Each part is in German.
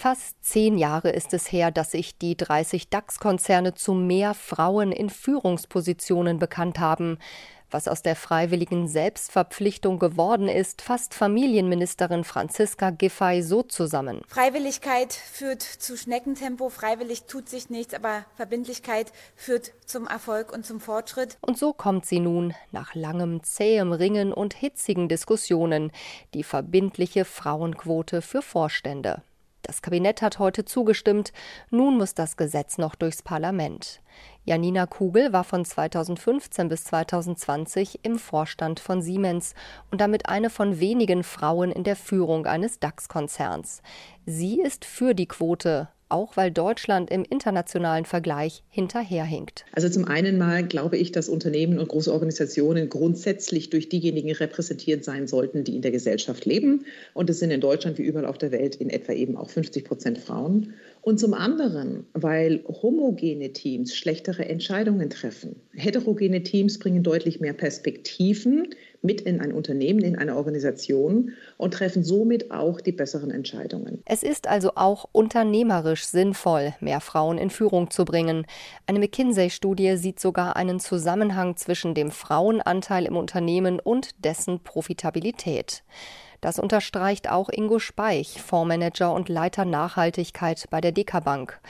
Fast zehn Jahre ist es her, dass sich die 30 DAX-Konzerne zu mehr Frauen in Führungspositionen bekannt haben. Was aus der freiwilligen Selbstverpflichtung geworden ist, fasst Familienministerin Franziska Giffey so zusammen. Freiwilligkeit führt zu Schneckentempo, freiwillig tut sich nichts, aber Verbindlichkeit führt zum Erfolg und zum Fortschritt. Und so kommt sie nun, nach langem zähem Ringen und hitzigen Diskussionen, die verbindliche Frauenquote für Vorstände. Das Kabinett hat heute zugestimmt. Nun muss das Gesetz noch durchs Parlament. Janina Kugel war von 2015 bis 2020 im Vorstand von Siemens und damit eine von wenigen Frauen in der Führung eines DAX-Konzerns. Sie ist für die Quote, auch weil Deutschland im internationalen Vergleich hinterherhinkt. Also zum einen mal glaube ich, dass Unternehmen und große Organisationen grundsätzlich durch diejenigen repräsentiert sein sollten, die in der Gesellschaft leben. Und es sind in Deutschland wie überall auf der Welt in etwa eben auch 50 Prozent Frauen. Und zum anderen, weil homogene Teams schlechtere Entscheidungen treffen. Heterogene Teams bringen deutlich mehr Perspektiven mit in ein Unternehmen, in eine Organisation und treffen somit auch die besseren Entscheidungen. Es ist also auch unternehmerisch sinnvoll, mehr Frauen in Führung zu bringen. Eine McKinsey-Studie sieht sogar einen Zusammenhang zwischen dem Frauenanteil im Unternehmen und dessen Profitabilität. Das unterstreicht auch Ingo Speich, Fondsmanager und Leiter Nachhaltigkeit bei der Dekabank.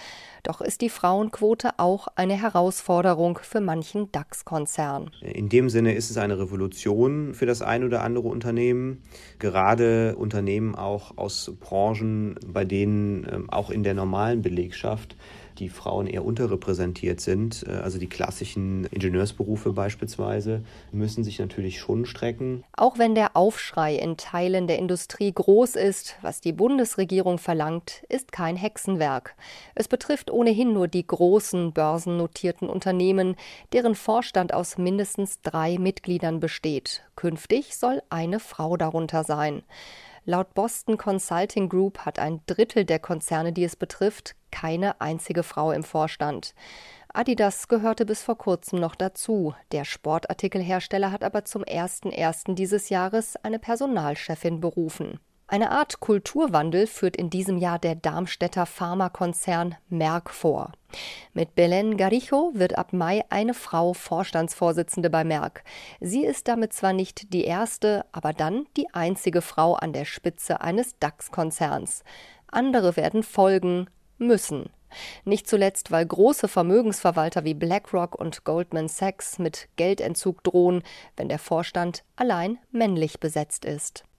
Doch ist die Frauenquote auch eine Herausforderung für manchen DAX-Konzern. In dem Sinne ist es eine Revolution für das ein oder andere Unternehmen. Gerade Unternehmen auch aus Branchen, bei denen ähm, auch in der normalen Belegschaft die Frauen eher unterrepräsentiert sind. Äh, also die klassischen Ingenieursberufe beispielsweise müssen sich natürlich schon strecken. Auch wenn der Aufschrei in Teilen der Industrie groß ist, was die Bundesregierung verlangt, ist kein Hexenwerk. Es betrifft ohnehin nur die großen börsennotierten Unternehmen, deren Vorstand aus mindestens drei Mitgliedern besteht. Künftig soll eine Frau darunter sein. Laut Boston Consulting Group hat ein Drittel der Konzerne, die es betrifft, keine einzige Frau im Vorstand. Adidas gehörte bis vor kurzem noch dazu. Der Sportartikelhersteller hat aber zum 01.01. dieses Jahres eine Personalchefin berufen. Eine Art Kulturwandel führt in diesem Jahr der Darmstädter Pharmakonzern Merck vor. Mit Belen Garijo wird ab Mai eine Frau Vorstandsvorsitzende bei Merck. Sie ist damit zwar nicht die erste, aber dann die einzige Frau an der Spitze eines DAX-Konzerns. Andere werden folgen müssen. Nicht zuletzt, weil große Vermögensverwalter wie BlackRock und Goldman Sachs mit Geldentzug drohen, wenn der Vorstand allein männlich besetzt ist.